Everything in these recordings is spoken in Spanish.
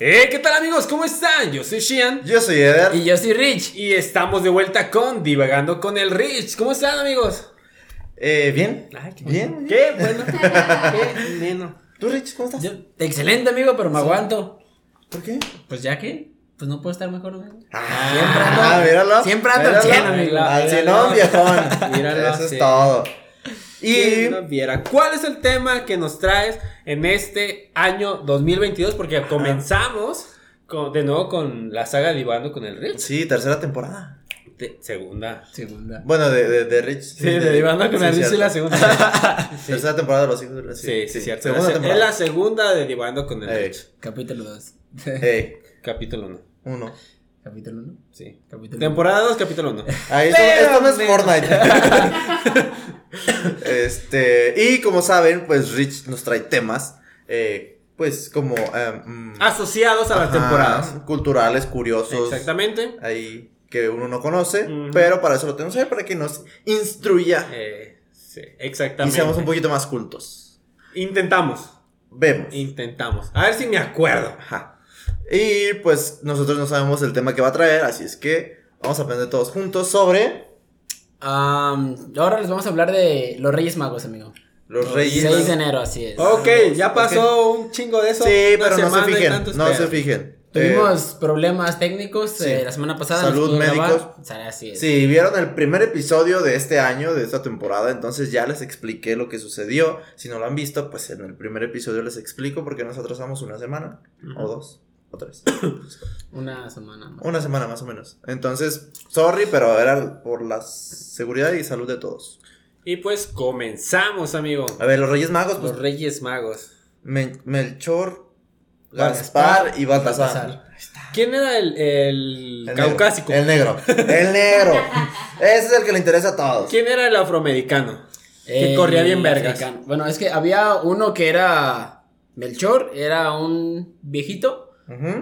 Eh, ¿qué tal amigos? ¿Cómo están? Yo soy Shian. Yo soy Eder. Y yo soy Rich. Y estamos de vuelta con Divagando con el Rich. ¿Cómo están amigos? Eh, bien. Ay, qué bien. Qué bueno. qué neno. ¿Tú, Rich, cómo estás? Yo- excelente, amigo, pero me aguanto. ¿Por qué? Pues ya que, pues no puedo estar mejor, amigo. Ah, Siempre ando- míralo. siempre ando al míralo. 100, amigo. Al Míralo. cienón, viejón. Míralo, Eso sí. es todo. Y ¿Quién no viera? ¿Cuál es el tema que nos traes en este año 2022? Porque comenzamos con- de nuevo con la saga Divagando con el Rich. sí, tercera temporada. De- segunda. Segunda. Bueno, de, de, de Rich. Sí, de Divagando con el Rich cierto. es la segunda. Sí, Tercera temporada de los hijos de Rich. sí, sí, cierto. Segunda La se- temporada. Es la segunda de Divagando con el Ey. Rich. Capítulo 2. Ey, Capítulo 1. uno. Capítulo 1. Sí. Capítulo Temporada 2, capítulo 1. Ahí esto, no es. Fortnite. este, y como saben, pues Rich nos trae temas, eh, pues como eh, mm, Asociados a las temporadas. culturales, curiosos, Exactamente. ahí que uno no conoce, pero para eso lo tenemos ahí, para que nos instruya Eh, sí, y exactamente. seamos un poquito más cultos. Intentamos. Vemos. Intentamos. A ver si me acuerdo. Ajá. Y pues nosotros no sabemos el tema que va a traer, así es que vamos a aprender todos juntos sobre Am, ahora les vamos a hablar de los Reyes Magos, amigo. los reyes. 6 de enero, así es. Ok, ya pasó un chingo de eso. Sí, pero no se fijen, no se fijen. Tuvimos problemas técnicos sí. eh, la semana pasada. Salud, médicos. O sea, así Eh, es. Si vieron el primer episodio de este año, de esta temporada, entonces ya les expliqué lo que sucedió. Si no lo han visto, pues en el primer episodio les explico porque nos atrasamos una semana, o dos, o tres. Una semana más. una semana más o menos. Entonces, sorry, pero era por la seguridad y salud de todos. Y pues comenzamos, amigo. A ver, los Reyes Magos, pues Los Reyes Magos. Melchor, Gaspar Gaspar y Baltasar. Baltasar. ¿Quién era el, el El caucásico? Negro, el negro. El negro. Ese es el que le interesa a todos. ¿Quién era el afroamericano? Que El corría bien vergas. africano. Bueno, es que había uno que era Melchor, era un viejito,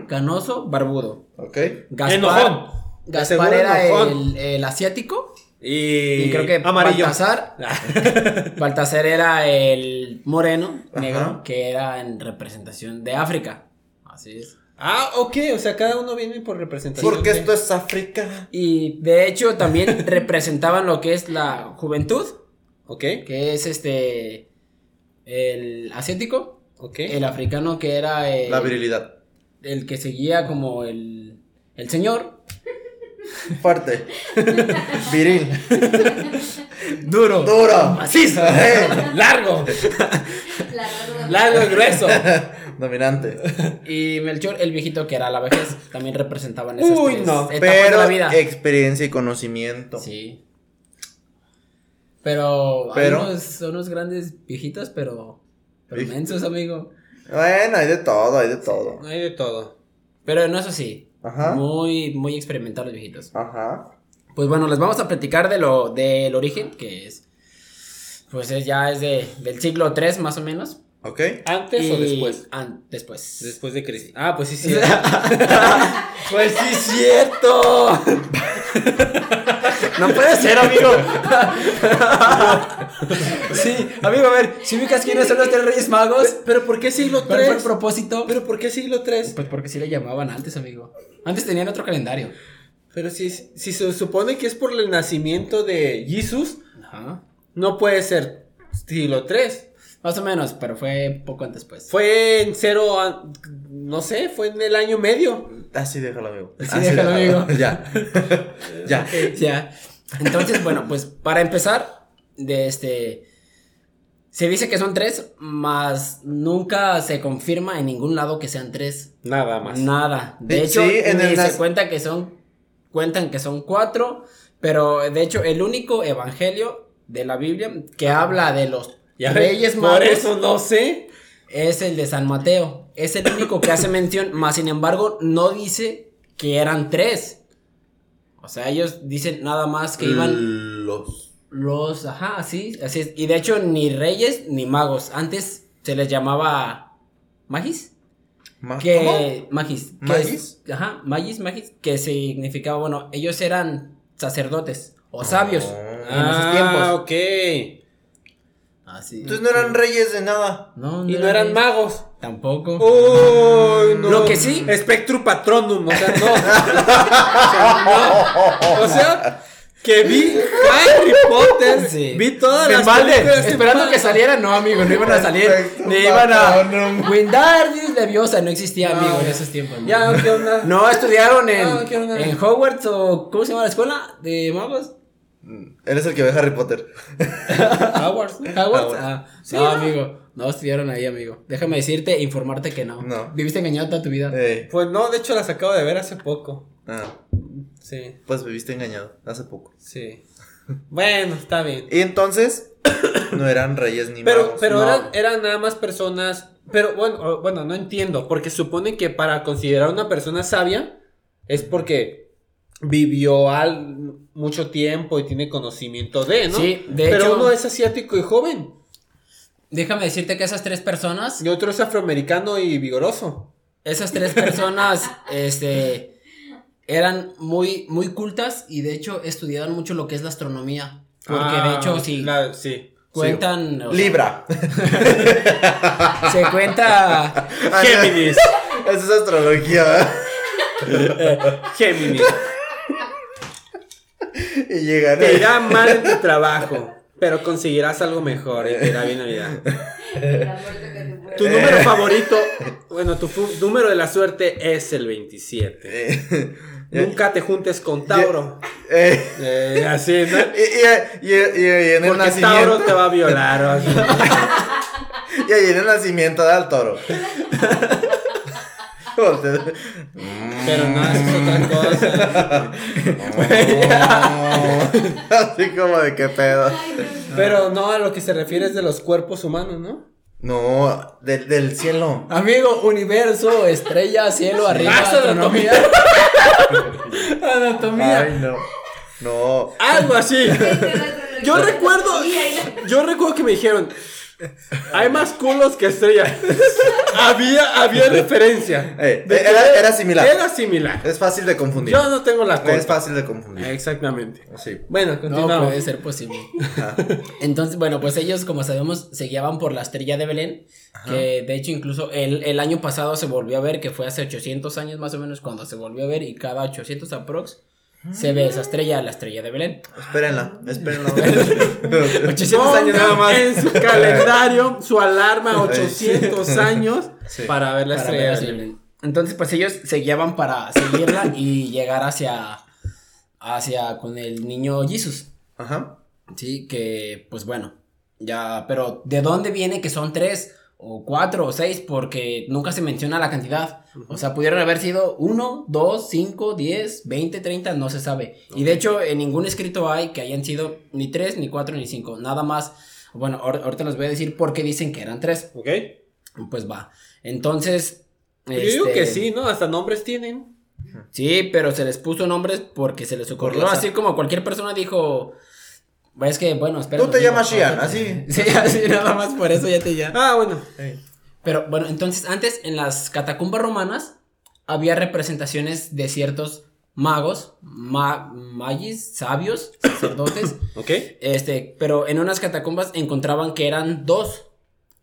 Canoso, barbudo. Ok. Gaspar, Enojón. Gaspar era enojón. el, el asiático. Y, Y, creo que amarillo. Baltasar, Baltasar era el moreno, Ajá. negro, que era en representación de África. Así es. ah, ok, o sea, cada uno viene por representación. Porque esto es África. Y de hecho también representaban lo que es la juventud, Ok, que es este el asiático, ok. el africano que era el, La virilidad. El que seguía como el, el señor. Fuerte. Viril. Duro. Duro. Macizo. Largo, La verdad. largo y grueso. Dominante. Y Melchor, el viejito que era la vejez, también representaban esas Uy, tres no, etapas Pero de la vida. experiencia y conocimiento. Sí. Pero, Pero- hay unos, unos grandes viejitos, pero, pero mensos, amigo. Bueno, hay de todo, hay de todo. Hay de todo. Pero no eso sí. Ajá. Muy, muy experimentados los viejitos. Ajá. Pues bueno, les vamos a platicar de lo, del origen, que es. Pues es, ya es de, del siglo 3 más o menos. ¿Ok? ¿Antes o después? an- después. Después de Cristo. Ah, pues sí, sí. pues sí, es cierto. no puede ser, amigo. sí, amigo, a ver, si ubicas quiénes son los tres reyes magos, Pero ¿por qué siglo ¿cuál fue el 3? propósito? Pero ¿por qué siglo 3? Pues porque sí le llamaban antes, amigo. Antes tenían otro calendario. Pero si, si se supone que es por el nacimiento de Jesús, Ajá. no puede ser siglo 3. Más o menos, pero fue poco antes, pues. Fue en cero, a- no sé, fue en el año medio. Así déjalo, amigo. Así déjalo, amigo. ya. ya. Ya. Entonces, bueno, pues para empezar, de este. Se dice que son tres, mas nunca se confirma en ningún lado que sean tres. Nada más. Nada. De Sí, hecho, en ni se cuenta que son. Cuentan que son cuatro. Pero de hecho, el único evangelio de la Biblia que habla de los Ya reyes por magos eso no sé. es el de San Mateo. Es el único que hace mención, más sin embargo, no dice que eran tres. O sea, ellos dicen nada más que iban Los. los, ajá, así, así es. Y de hecho, ni reyes ni magos. Antes se les llamaba magis. Ma- Que, magis. que ¿Magis? es- ajá, magis, magis. Que significaba, bueno, ellos eran sacerdotes o sabios Ah. en esos Ah, tiempos. Ok. Así. Entonces no eran reyes de nada. No, Y no eran reyes. magos. Tampoco. Uy, no. Lo que sí- Spectrum Patronum, o sea, no. o sea, no. O sea, que vi Harry Potter, Sí. vi todas las esperando que saliera, no, amigo, no iban a salir. Ni iban a. Wingardium Leviosa no existía, No, amigo, en esos tiempos. ¿no? Ya, ¿qué onda? No estudiaron en, No, ¿qué onda? en Hogwarts o. ¿Cómo se llama la escuela? ¿De magos? Él es el que ve Harry Potter. Hogwarts. Hogwarts. Ah, Sí, no, ¿no? amigo. No estudiaron ahí, amigo. Déjame decirte, informarte que no. No. Viviste engañado toda tu vida. Eh, Pues no, de hecho las acabo de ver hace poco. ah, Sí, pues viviste engañado hace poco. sí. Bueno, está bien. Y entonces, no eran reyes ni Pero, magos. pero no. eran, eran nada más personas. Pero bueno, bueno, no entiendo. Porque supone que para considerar una persona sabia es porque vivió al, mucho tiempo y tiene conocimiento de, ¿no? Sí, de pero hecho- uno es asiático y joven. Déjame decirte que esas tres personas, Y otro es afroamericano y vigoroso. esas tres personas, este, eran muy, muy cultas y de hecho estudiaban mucho lo que es la astronomía. Porque de Ah, hecho, si la- sí. cuentan. o sea, Libra. se cuenta. Géminis. Esa es astrología, ¿verdad? Géminis. Y llegan. Te irá mal en tu trabajo. Pero conseguirás algo mejor y te irá bien la vida. Tu número favorito, bueno, tu número de la suerte es el 27. Eh, Nunca te juntes con Tauro. eh, Eh, así, ¿no? y, y, y, y- y en el Porque nacimiento. Tauro te va a violar. o así. Y ahí en el nacimiento del toro. Pero no, es otra cosa. Así como de qué pedo. Pero no, a lo que se refiere es de los cuerpos humanos, ¿no? No, del, del cielo. Amigo, universo, estrella, cielo, arriba, Ah, de astronomía. Anatomía. Ay, no. No. Algo así. Yo recuerdo, yo recuerdo que me dijeron, hay más culos que estrellas. había, había referencia. Eh, que era- era similar. Era similar. Es fácil de confundir. Yo no tengo la culpa. Es fácil de confundir. Exactamente. Sí. Bueno, No puede ser posible. Ajá. Entonces, bueno, pues ellos, como sabemos, se guiaban por la estrella de Belén, que de hecho incluso el, el año pasado se volvió a ver, que fue hace 800 años más o menos cuando se volvió a ver, y cada 800 aprox se ve esa estrella, la estrella de Belén. Espérenla, espérenla. 800 años nada más. en su calendario su alarma 800 años Sí. para ver la Para estrella. ver de. Belén. Entonces, pues ellos se guiaban para seguirla y llegar hacia, hacia con el niño Jesus. Ajá. Sí, que pues bueno, ya, pero ¿de dónde viene que son tres o cuatro o seis? Porque nunca se menciona la cantidad. O sea, pudieron haber sido uno, dos, cinco, diez, veinte, treinta, no se sabe. Y de hecho, en ningún escrito hay que hayan sido ni tres, ni cuatro, ni cinco. Nada más. Bueno, ahor- ahorita les voy a decir por qué dicen que eran tres. ¿Ok? Pues va. Entonces. Yo digo este, que sí, ¿no? Hasta nombres tienen. Sí, pero se les puso nombres porque se les ocurrió. Así como cualquier persona dijo. Es que, bueno, espera. Tú te llamas Shian, así. Sí, así nada más por eso ya te llamas. Ah, bueno. Pero bueno, entonces antes en las catacumbas romanas había representaciones de ciertos magos, ma- magis, sabios, sacerdotes. ¿Ok? este, pero en unas catacumbas encontraban que eran dos.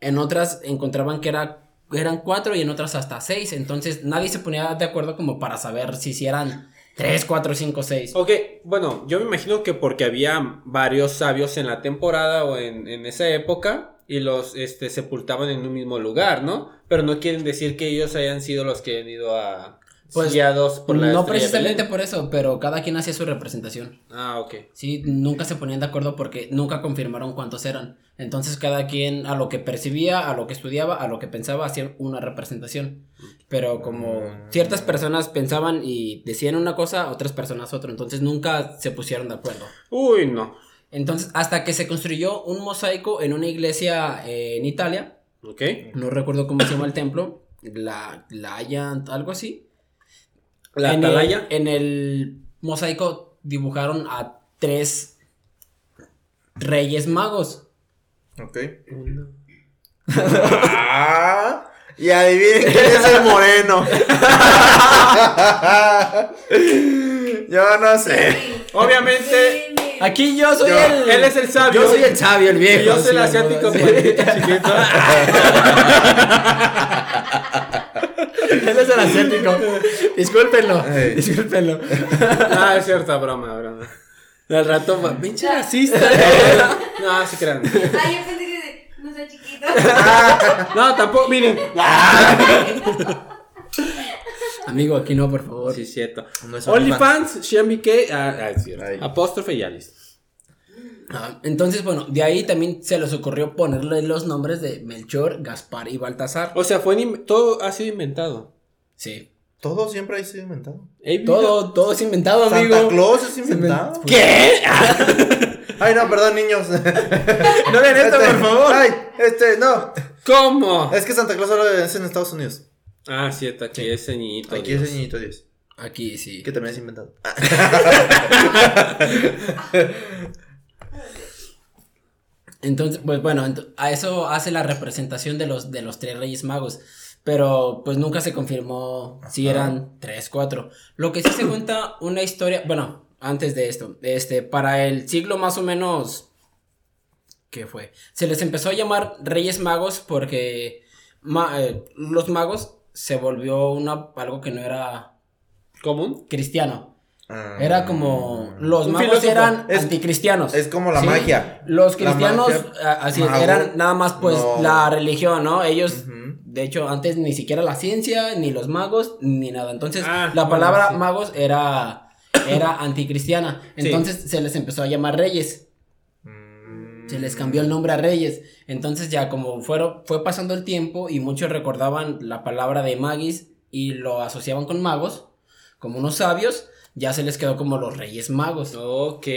En otras encontraban que era, eran cuatro y en otras hasta seis. Entonces nadie se ponía de acuerdo como para saber si, si eran tres, cuatro, cinco, seis. Ok, bueno, yo me imagino que porque había varios sabios en la temporada o en, en esa época y los este, sepultaban en un mismo lugar, ¿no? Pero no quieren decir que ellos hayan sido los que han ido a... Pues, guiados por la no precisamente por eso, pero cada quien hacía su representación. Ah, ok. Sí, nunca se ponían de acuerdo porque nunca confirmaron cuántos eran. Entonces cada quien a lo que percibía, a lo que estudiaba, a lo que pensaba, hacía una representación. Pero como ciertas personas pensaban y decían una cosa, otras personas otra. Entonces nunca se pusieron de acuerdo. Uy, no. Entonces hasta que se construyó un mosaico en una iglesia eh, en Italia, Ok. no recuerdo cómo se llama el templo, la, la algo así. La en el- atalaya. en el mosaico dibujaron a tres reyes magos. Ok. Ah, Y adivinen quién es el moreno. Yo no sé. Obviamente, Aquí yo soy Yo- el. él es el sabio. Yo soy el sabio, el Y viejo. yo soy el asiático sí. chiquito. Él es el asiático. Discúlpenlo. Ey. Discúlpenlo. Ah, es cierta, broma, broma. Al rato, va, pinche racista. No, sí crean. Ay, yo pensé que no sea chiquito. No, tampoco, miren. Amigo, aquí no, por favor. Sí, cierto. No OnlyFans, Xiaomi ah, ah. Ahí. Apóstrofe y ya listo. Ah, entonces, bueno, de ahí también se les ocurrió ponerle los nombres de Melchor, Gaspar y Baltasar. O sea, fue todo ha sido inventado. Sí. Todo siempre ha sido inventado. Todo, todo es inventado, amigo. Santa Claus es inventado. ¿Qué? Ay, no, perdón, niños. No vean esto, Este, por favor. Ay, este, no. ¿Cómo? Es que Santa Claus solo es en Estados Unidos. Ah, cierto, aquí ese niñito. Aquí Dios. es el niñito Dios. Aquí sí. Que también es inventado. Entonces, pues bueno, a eso hace la representación de los, de los tres reyes magos. Pero pues nunca se confirmó si eran tres, cuatro. Lo que sí se cuenta una historia, bueno, antes de esto, este, para el siglo más o menos, ¿qué fue? Se les empezó a llamar reyes magos porque ma- eh, los magos se volvió una, algo que no era ¿Común? cristiano. Ah. Era como los magos eran Es- anticristianos. Es como la Sí. magia. Los cristianos, magia, así mago, eran nada más pues no. la religión, ¿no? Ellos, de hecho, antes ni siquiera la ciencia, ni los magos, ni nada. Entonces, Ah, la bueno, palabra sí. magos era, era anticristiana. Sí. Entonces se les empezó a llamar reyes. Mm. Se les cambió el nombre a reyes. Entonces ya como fueron, fue pasando el tiempo y muchos recordaban la palabra de magis y lo asociaban con magos, como unos sabios, ya se les quedó como los reyes magos. Ok.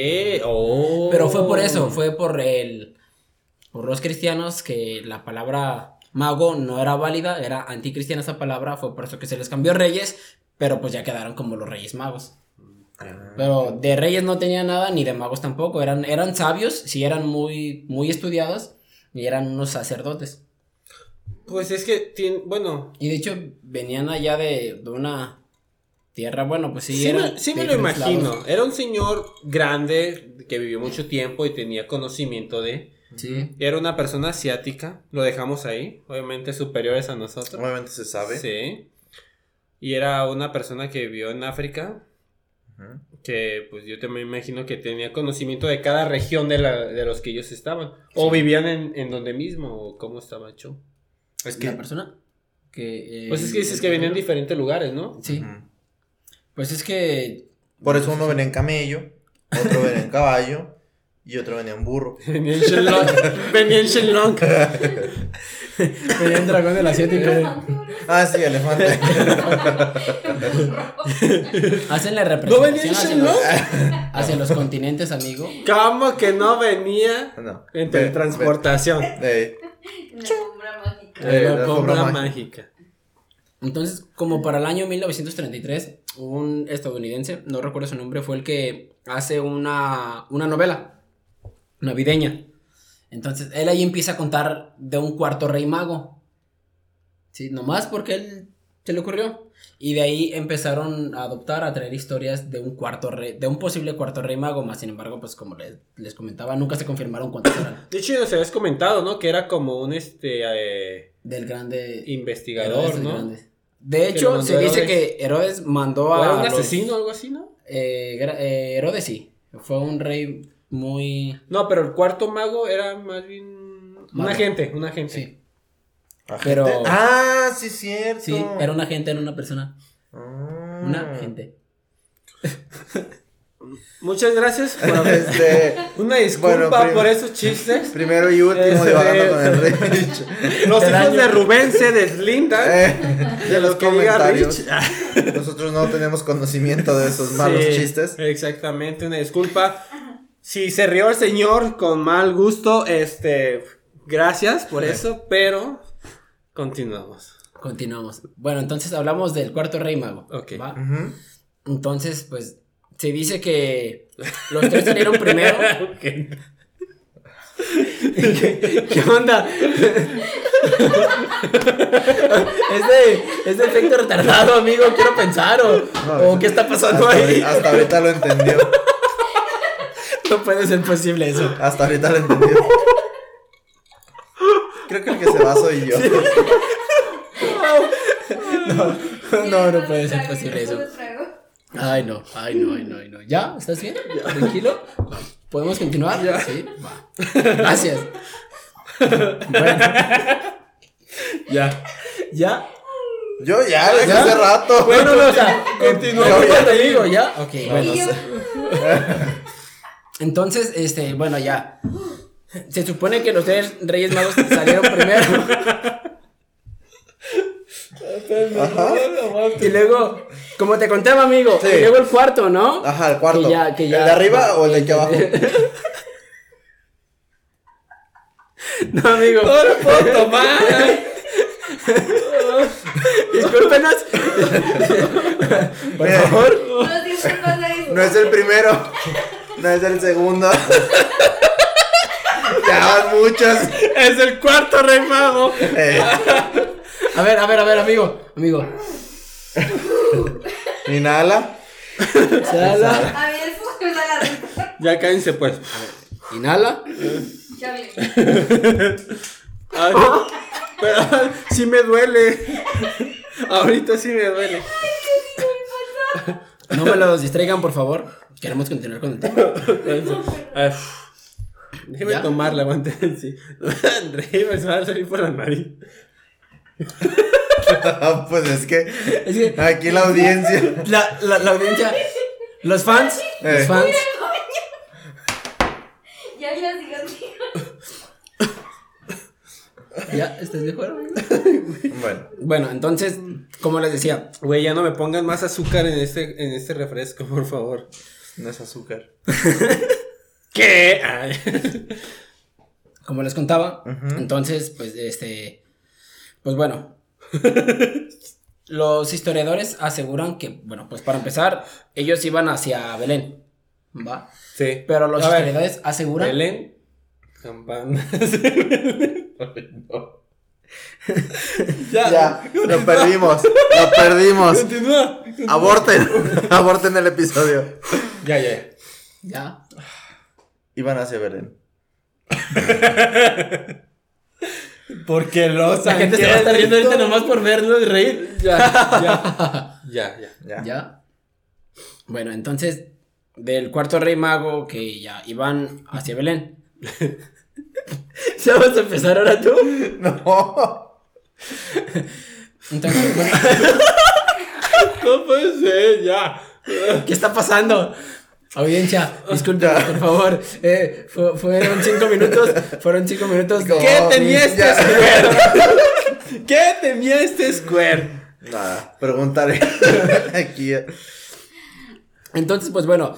Oh. Pero fue por eso, fue por el por los cristianos que la palabra mago no era válida, era anticristiana esa palabra, fue por eso que se les cambió reyes, pero pues ya quedaron como los reyes magos. Ah. Pero de reyes no tenía nada ni de magos tampoco, eran eran sabios, sí eran muy muy estudiados y eran unos sacerdotes. Pues es que, tiene, bueno, Y de hecho venían allá de, de una tierra, bueno, pues sí, sí, eran me, sí me lo imagino. lados. Era un señor grande que vivió mucho tiempo y tenía conocimiento de... Sí. Era una persona asiática, lo dejamos ahí, obviamente superiores a nosotros. Obviamente se sabe. Sí. Y era una persona que vivió en África, que pues yo también me imagino que tenía conocimiento de cada región de, la, de los que ellos estaban. O vivían en, en donde mismo, o cómo estaba hecho. Es La que. persona que... eh, Pues es que dices que venían en diferentes lugares, ¿no? Sí. Pues es que. Por eso uno venía en camello, otro venía en caballo y otro venía en burro. Venía en Shenlong. venía en Shenlong. Venía el dragón del asiático. Ah, sí, elefante. Hacen la ¿No venía representación en hacia, Shenlong? los, hacia los continentes, amigo. ¿Cómo que no venía No. en teletransportación? mágica. Eh, la la alfombra alfombra mágica. Entonces, como para el año 1933, un estadounidense, no recuerdo su nombre, fue el que hace una, una novela navideña. Entonces, él ahí empieza a contar de un cuarto rey mago. Sí, nomás porque él se le ocurrió. Y de ahí empezaron a adoptar, a traer historias de un cuarto rey, de un posible cuarto rey mago, más sin embargo, pues como les, les comentaba, nunca se confirmaron cuántos eran. De hecho, nos habías comentado, ¿no? Que era como un este eh, Del grande investigador, ¿no? Grande. De hecho, se dice Herodes. que Herodes mandó ¿O a. era un los- asesino o algo así, no? Eh, eh, Herodes sí. Fue un rey muy. No, pero el cuarto mago era más bien un agente, un agente. Sí. Agente. Pero- Ah, sí, cierto. Sí, era un agente, era una persona. Ah. Una agente. Muchas gracias por Este, una disculpa Bueno, prim- por esos chistes. primero y último, Este- divagando con el Rich. Los hijos año. de Rubén se deslindan Eh, de los lo que diga comentarios. Rich. Nosotros no tenemos conocimiento de esos malos Sí, chistes. Exactamente, una disculpa. Si se rió el señor con mal gusto, este, gracias por eso, pero continuamos. Continuamos. Bueno, entonces hablamos del cuarto rey mago. Ok. Entonces, pues, se dice que los tres salieron primero. ¿Qué, qué onda? Es de, es de efecto retardado, amigo. Quiero pensar. O, No, o qué está pasando hasta, ahí. hasta ahorita lo entendió. No puede ser posible eso. Hasta ahorita lo entendió. Creo que el que se va soy yo. No, no puede ser posible eso. Ay, no, ay, no, ay, no, ay, no. ¿Ya? ¿Estás bien? ¿Tranquilo? ¿Podemos continuar? Sí, va. Gracias. Bueno, Ya. ¿ya? Yo ya, desde ¿Ya? hace rato. Bueno, no, o sea, continúa. Te digo, ¿ya? Ok, bueno. Entonces, este, bueno, ya. Se supone que los tres Reyes Magos salieron primero. Ajá. Y luego, como te contaba, amigo, Sí. y luego el cuarto, ¿no? Ajá, el cuarto. Que ya- que ya- ¿El de arriba o el de aquí abajo? No, amigo. No lo puedo tomar. Discúlpenos. Por favor. No es el primero. No es el segundo. ya van muchos. Es el cuarto rey mago. Eh, A ver, a ver, a ver, amigo. Amigo. inhala. Exhala. A da la. Ya cállense pues. Inhala. Chale. Ay, pero sí me duele. Ahorita sí me duele. No me los distraigan, por favor. Queremos continuar con el tema. Ay, Déjeme ¿Ya? tomarla, aguante. Sí. Rey, me va a salir por la nariz. pues es que Es que aquí la audiencia. la, la, la audiencia, los fans, Eh. los fans. Ya, ya. ¿Estás de acuerdo, amigo? Bueno, Bueno, entonces, como les decía, Güey, ya no me pongan más azúcar en este, en este refresco, por favor. no es azúcar. ¿Qué? Ay. como les contaba, Ujú. entonces, pues, este, pues bueno, los historiadores aseguran que, bueno, pues para empezar, ellos iban hacia Belén, ¿va? Sí. Pero los A ver, historiadores aseguran Belén. Campanas. No. ya. Ya, lo perdimos. Lo perdimos. Continúa. Aborten. Aborten el episodio. Ya. ya. ya, Iban hacia Belén. Porque los la gente se va a estar riendo ahorita nomás por vernos reír. Ya, ya. Ya, ya. Ya. ¿Ya? Bueno, entonces, del cuarto rey mago que ya iban hacia Belén. ¿Ya vas a empezar ahora tú? No. Entonces, bueno, No puede ser, ya. ¿qué está pasando? Audiencia, disculpen, Ya. por favor. Eh, fu- fueron cinco minutos. Fueron cinco minutos. ¿Qué ¿Qué tenía este ya. Square? ¿Qué tenía este Square? Nada, preguntaré. Aquí. Entonces, pues bueno,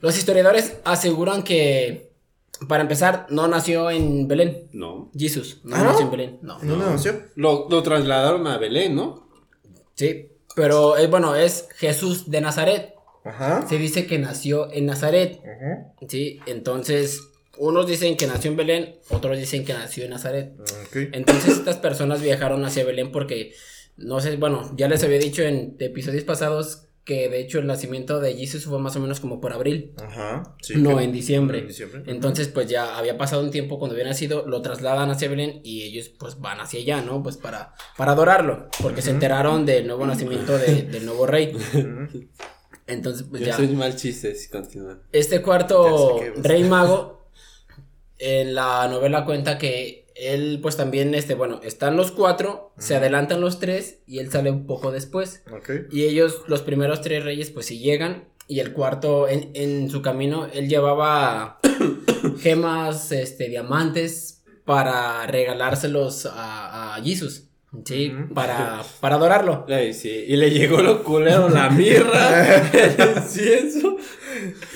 los historiadores aseguran que, para empezar, no nació en Belén. No. Jesús, no ¿Ah, no? nació en Belén. No. ¿No anunció? Lo, lo trasladaron a Belén, ¿no? Sí, pero es bueno, es Jesús de Nazaret. Ajá. Se dice que nació en Nazaret. Ajá. Sí, entonces, unos dicen que nació en Belén, otros dicen que nació en Nazaret. Entonces, estas personas viajaron hacia Belén porque, no sé, bueno, ya les había dicho en episodios pasados que de hecho el nacimiento de Jesús fue más o menos como por abril. Ajá. Sí, no, en diciembre. En diciembre. Entonces, pues ya había pasado un tiempo cuando había nacido, lo trasladan hacia Belén y ellos pues van hacia allá, ¿no? Pues para, para adorarlo, porque se enteraron del nuevo nacimiento de- del nuevo rey. Entonces, pues Yo ya. soy mal chiste si continúan. Este cuarto rey mago, en la novela cuenta que él pues también, este, bueno, están los cuatro, se adelantan los tres y él sale un poco después. Y ellos, los primeros tres reyes, pues sí llegan. Y el cuarto, en, en su camino, él llevaba gemas, este, diamantes para regalárselos a, a Jesus. Sí, para, para adorarlo. Ay, sí. Y le llegó lo culero, la mirra, el incienso.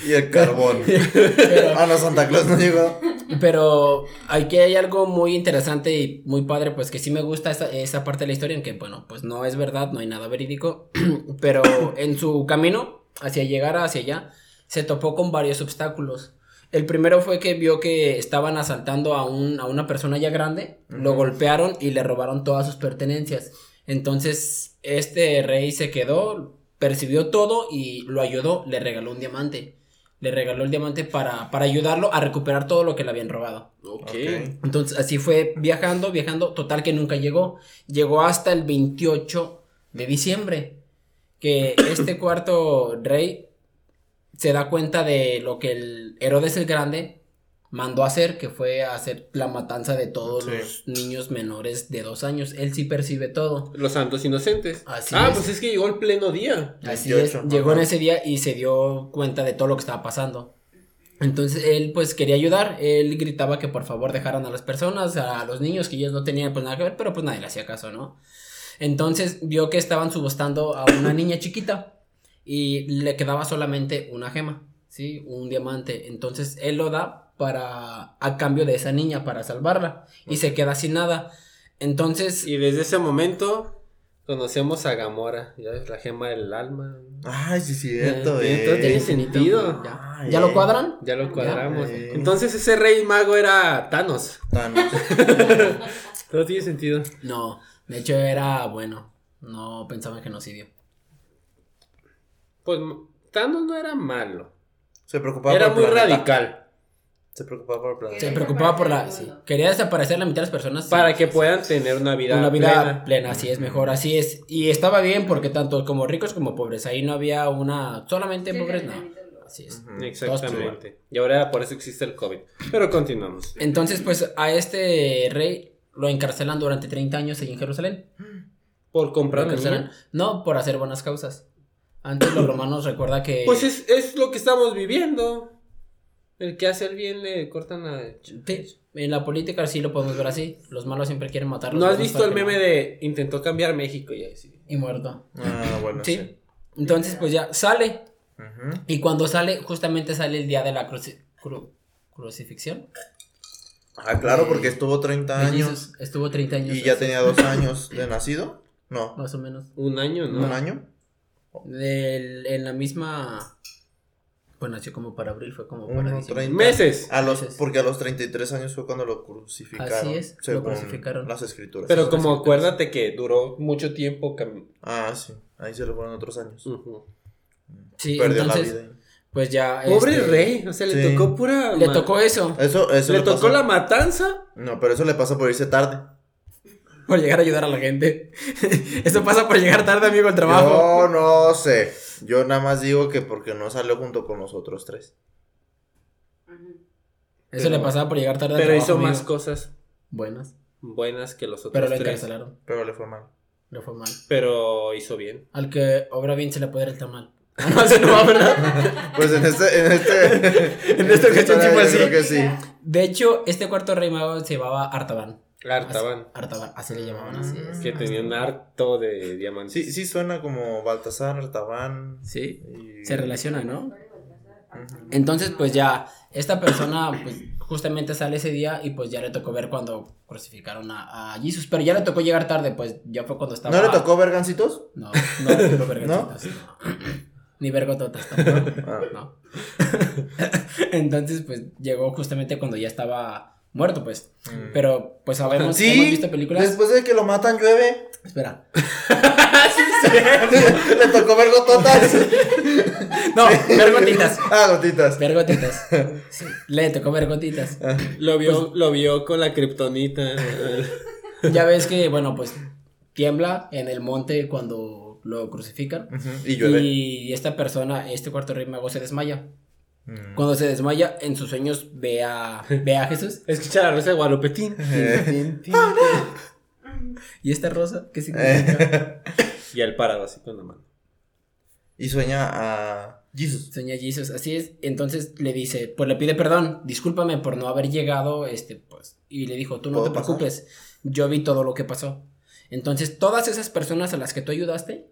Y el carbón. Pero, ah, no, Santa Claus no llegó. pero aquí hay algo muy interesante y muy padre, pues que sí me gusta esa, esa parte de la historia, en que, bueno, pues no es verdad, no hay nada verídico, pero en su camino hacia llegar hacia allá, se topó con varios obstáculos. El primero fue que vio que estaban asaltando a, un, a una persona ya grande, lo golpearon y le robaron todas sus pertenencias. Entonces, este rey se quedó, percibió todo y lo ayudó, le regaló un diamante. Le regaló el diamante para, para ayudarlo a recuperar todo lo que le habían robado. Ok. Ok. Entonces así fue viajando, viajando, total que nunca llegó. Llegó hasta el 28 de diciembre, que este cuarto rey se da cuenta de lo que el Herodes el Grande mandó a hacer, que fue a hacer la matanza de todos Sí. los niños menores de dos años. Él sí percibe todo. Los santos inocentes. Así ah, es. pues es que llegó el pleno día. Así 28, es, llegó en ese día y se dio cuenta de todo lo que estaba pasando. Entonces él pues quería ayudar, él gritaba que por favor dejaran a las personas, a los niños que ellos no tenían pues nada que ver, pero pues nadie le hacía caso, ¿no? Entonces vio que estaban subastando a una niña chiquita y le quedaba solamente una gema, ¿sí? Un diamante. Entonces él lo da para a cambio de esa niña para salvarla y se queda sin nada. Entonces Y desde ese momento conocemos a Gamora, ya es la gema del alma. Ay, sí, es cierto, Eh, eh. tiene todo- tiene sentido. ¿Ya, Ay, ¿Ya lo eh. cuadran? Ya lo cuadramos. Ya. Entonces ese rey mago era Thanos. Thanos. Todo tiene sentido. No, de hecho era bueno. No pensaba en genocidio. Pues Thanos no era malo. Se preocupaba Era por muy el planeta. radical. Se preocupaba por el planeta. Se preocupaba por la. sí, quería desaparecer la mitad de las personas. Para sí, que sí, puedan tener una vida Una vida plena. plena. así es mejor, así es. Y estaba bien porque tanto como ricos como pobres. Ahí no había una. Solamente Sí, pobres, no. sí, sí. Así es. Exactamente. Y ahora por eso existe el COVID. Pero continuamos. Entonces, pues a este rey lo encarcelan durante 30 años ahí en Jerusalén. Por comprar. No, por hacer buenas causas. Antes los romanos recuerda que. Pues es, es lo que estamos viviendo. El que hace el bien le cortan a... Sí, en la política sí lo podemos ver así. Los malos siempre quieren matar. a los ¿No has visto el meme no- de intentó cambiar México y así? Y muerto. Ah, bueno, Sí. sí. Entonces, pues ya sale. Y cuando sale, justamente sale el día de la cruci- cru- crucifixión. Ah, claro, porque estuvo 30 de años. Jesús. Estuvo 30 años. Y ya así, tenía dos años de nacido. No, Más o menos. Un año, ¿no? un año. Del- en la misma. Pues nació como para abril, fue como para Uno, diciembre. 30. Meses. A los, Meses. porque a los 33 años fue cuando lo crucificaron. Así es, lo según crucificaron. Las escrituras. Pero como acuérdate que duró mucho tiempo. Ah, sí. Ahí se le fueron otros años. Ujú. Sí, Perdió entonces, la vida. pues ya. Pobre este, rey, o sea, le Sí. tocó pura... Le tocó eso. Eso, eso Le tocó pasó- la matanza. No, pero eso le pasa por irse tarde. Por llegar a ayudar a la gente. eso pasa por llegar tarde, amigo, al trabajo. Yo no sé. Yo nada más digo que porque no salió junto con los otros tres. Eso le pasaba por llegar tarde al Pero trabajo. hizo más cosas Buenas. buenas que los otros Pero lo tres. encarcelaron. Pero le fue mal. Le fue mal. Pero hizo bien. Al que obra bien se le puede dar el tamal. Ah, no, ese no va, ¿verdad? Pues en este, en este, En esta ocasión sí historia fue yo así. creo que sí. De hecho, este cuarto rey mago se llamaba Artaban. Artaban. Artaban, así le llamaban, así es. Que tenían harto de diamantes. Sí, sí suena como Baltasar, Artaban. Sí, y- se relaciona, ¿no? Entonces, pues ya, esta persona, pues justamente sale ese día y pues ya le tocó ver cuando crucificaron a, a Jesus, pero ya le tocó llegar tarde, pues ya fue cuando estaba... ¿No le tocó vergancitos? No, no le tocó vergotitas, no. Ni vergototas tampoco. Ah. No. Entonces, pues llegó justamente cuando ya estaba muerto, pues. Mm. Pero, pues sabemos, Sí, hemos visto películas. Después de que lo matan, llueve. Espera. le tocó ver gototas. No, vergotitas. ah, gotitas. Vergotitas. Sí, le tocó vergotitas. Lo vio, lo vio con la kriptonita. Ya ves que, bueno, pues tiembla en el monte cuando lo crucifican. Y llueve. Y esta persona, este cuarto rey mago, se desmaya. Mm. Cuando se desmaya, en sus sueños ve a, ve a Jesús. Escucha la rosa de Guadalupetín. ¿Y esta rosa? ¿Qué significa? Y él parado así con la mano. Y sueña a Jesus. Sueña Jesus, así es. Entonces le dice, pues le pide perdón, discúlpame por no haber llegado, este, pues. Y le dijo, tú no ¿Puedo te pasar? preocupes, yo vi todo lo que pasó. Entonces, todas esas personas a las que tú ayudaste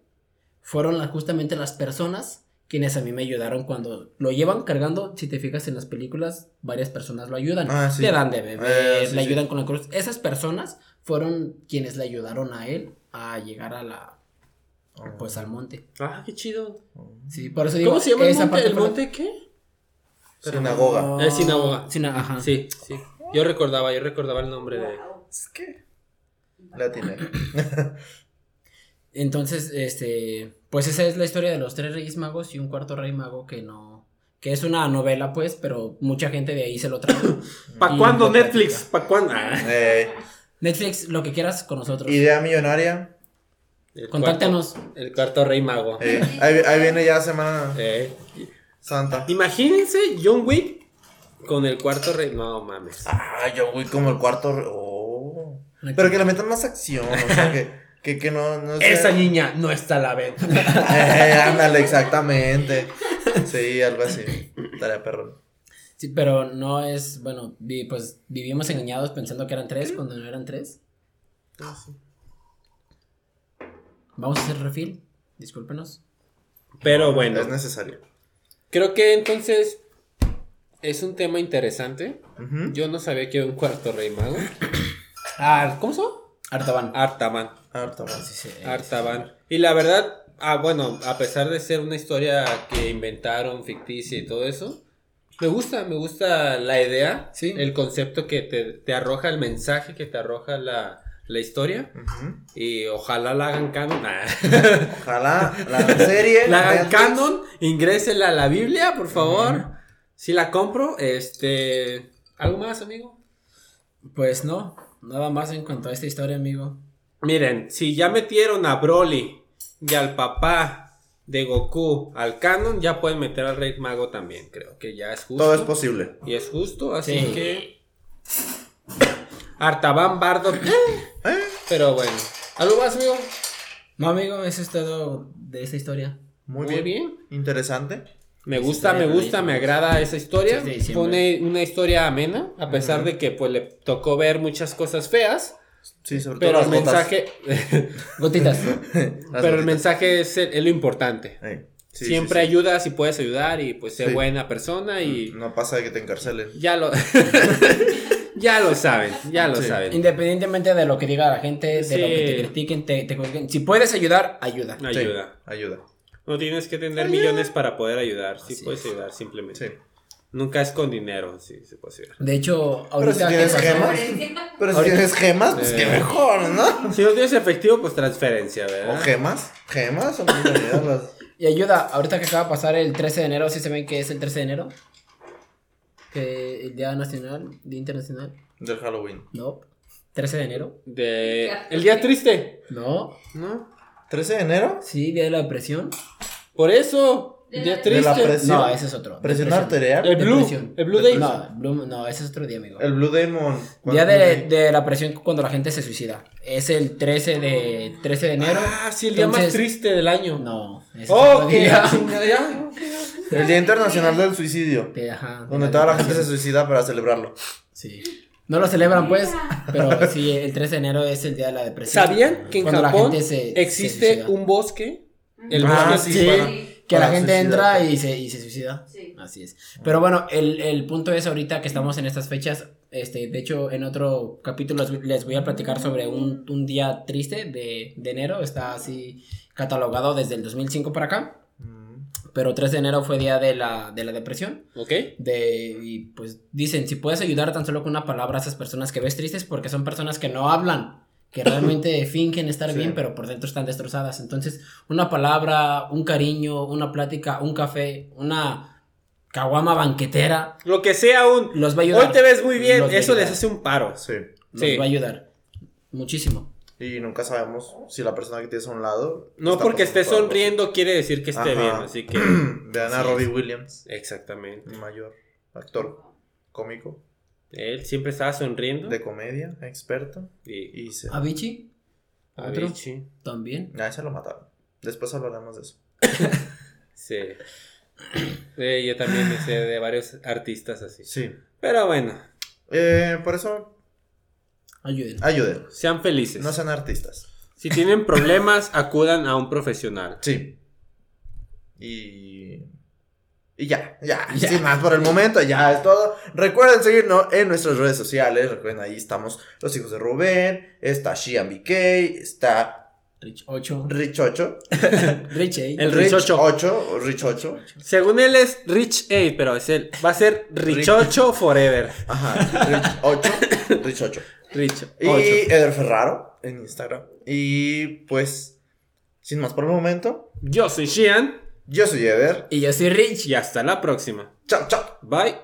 fueron las- justamente las personas quienes a mí me ayudaron cuando lo llevan cargando. Si te fijas en las películas, varias personas lo ayudan. Ah, sí. Le dan de beber, Eh, sí, le sí. ayudan con la cruz. Esas personas fueron quienes le ayudaron a él a llegar a la, pues al monte. Ah, qué chido. Sí, por eso digo ¿Cómo se llama el esa monte? parte ¿El monte qué? Sinagoga. Es sinagoga. Sina- ajá. Sí, sí. Yo recordaba, yo recordaba el nombre de. Wow. Es que. La tiene. Entonces, este, pues esa es la historia de los tres reyes magos y un cuarto rey mago que no, que es una novela, pues, pero mucha gente de ahí se lo trae. ¿Pa' Y cuándo Netflix? platica. ¿Pa' cuándo? Eh, Netflix, lo que quieras con nosotros. idea millonaria. El Contáctanos. cuarto- el cuarto rey mago. Eh, ahí, ahí viene ya Semana Eh, Santa. Imagínense John Wick con el cuarto rey. No mames. Ah, yo voy como el cuarto. re- Oh. Pero que le metan más acción. O sea, que, que, que no, Esa niña no está a la venta. Eh, ándale, exactamente. Sí, algo así. Tarea perro. Sí, pero no es, bueno, vi- pues vivimos engañados pensando que eran tres cuando no eran tres. Vamos a hacer refil, discúlpenos. Pero bueno, Es necesario. creo que entonces es un tema interesante. Yo no sabía que era un cuarto rey mago. Ah, ¿cómo se Artaban. Artaban. Más. Sí, sí, Artaban. Y la verdad, ah, bueno, a pesar de ser una historia que inventaron, ficticia y todo eso, me gusta, me gusta la idea, Sí. el concepto que te, te arroja, el mensaje que te arroja la, la historia. Y ojalá la hagan canon. Nah. Ojalá la serie. la hagan canon, ingrésela a la Biblia, por favor. Si la compro, este. ¿Algo más, amigo? Pues no, nada más en cuanto a esta historia, amigo. Miren, si ya metieron a Broly y al papá de Goku al canon, ya pueden meter al Rey Mago también. Creo que ya es justo. Todo es posible. Y es justo, así Sí. que. Artaban Bardo. ¿Eh? Pero bueno. ¿Algo más, amigo? No, amigo, eso es todo de esta historia. Muy, Muy bien. bien. Interesante. Me gusta, me gusta, me agrada esa historia. Diciembre. Pone una historia amena, a pesar de que pues le tocó ver muchas cosas feas. Sí, sobre Pero todo el mensaje, Gotitas. Pero el mensaje es, el- es lo importante. Sí, Siempre sí, sí. ayuda si puedes ayudar y pues ser Sí. buena persona y No pasa de que te encarcelen. ya lo ya lo saben, ya lo Sí. saben. Independientemente de lo que diga la gente, de Sí. lo que te critiquen, te, te juzguen. Si puedes ayudar, ayuda. Sí, Ayuda. ayuda. No tienes que tener millones para poder ayudar, sí Así puedes es. ayudar simplemente. Sí. Nunca es con dinero, sí se puede ayudar. De hecho, Pero si ahorita que tienes gemas. Pero si Ahorita- tienes gemas, pues Eh. que mejor, ¿no? Si no tienes efectivo, pues transferencia, ¿verdad? O gemas. Gemas son bienvenidas las. Y ayuda, ahorita que acaba de pasar el 13 de enero, ¿sí se ven que es el 13 de enero? Que el Día Nacional, Día Internacional. Del Halloween. No. 13 de enero. De el día triste, No. ¿no? ¿13 de enero? Sí, Día de la Depresión. Por eso, el día De triste. la presión. No, ese es otro. Presión arterial. El Blue, Depresión. el Blue Day. No, Blue- no, ese es otro día, amigo. El Blue Demon. Día de, de la presión cuando la gente se suicida. Es el 13 de, 13 de enero. Ah, sí, el día más triste del año. No. ese Oh, que ya. El Día Internacional del Suicidio. De- ajá, Donde de toda la gente se suicida para celebrarlo. Sí. No lo celebran, pues. Pero sí, el 13 de enero es el día de la depresión. ¿Sabían que en Cuando la Japón gente se- existe un bosque? El Ah, bosque sí, para- que la gente entra suicidarte. y se, y se suicida. Sí. Así es. Pero bueno, el, el punto es ahorita que estamos en estas fechas. Este, de hecho, en otro capítulo les- les voy a platicar sobre un, un día triste de, de enero. Está así catalogado desde el 2005 para acá. Mm. Pero 3 de enero fue día de la, de la depresión. ¿Ok? De, y pues dicen, si puedes ayudar tan solo con una palabra a esas personas que ves tristes, porque son personas que no hablan, que realmente fingen estar Sí. bien, pero por dentro están destrozadas. Entonces, una palabra, un cariño, una plática, un café, una caguama banquetera, Lo que sea un... los va a ayudar. Hoy te ves muy bien, eso les hace un paro. Sí. Los Sí. va a ayudar. Muchísimo. Y nunca sabemos si la persona que tienes a un lado. No porque esté sonriendo quiere decir que esté Ajá. bien, así que... Vean a Robbie. Williams, Exactamente. mayor actor cómico, Él siempre estaba sonriendo. de comedia, experto. Y... Y se. Avicii, otro. Avicii, también. Ah, se lo mataron. Después hablaremos de eso. Sí. Sí, yo también sé de varios artistas así. Sí. Pero bueno, Eh, por eso, Ayuden. ayuden. sean felices. No sean artistas. Si tienen problemas, acudan a un profesional. Sí. Y. Y ya, ya, Ya. sin más por el momento, ya es todo. Recuerden seguirnos en nuestras redes sociales. Recuerden, ahí estamos los hijos de Rubén. Está Shian BK. Está Rich 8. Rich 8. Rich 8. El Rich 8. 8. Rich 8. Según él es Rich 8, pero es él. Va a ser Rich 8 Forever. Ajá. Rich 8. Rich 8. Rich Y 8. Eder Ferraro en Instagram. Y pues, sin más por el momento, Yo soy Shian yo soy Eder. Y yo soy Rich. y hasta la próxima. Chao, chao. Bye.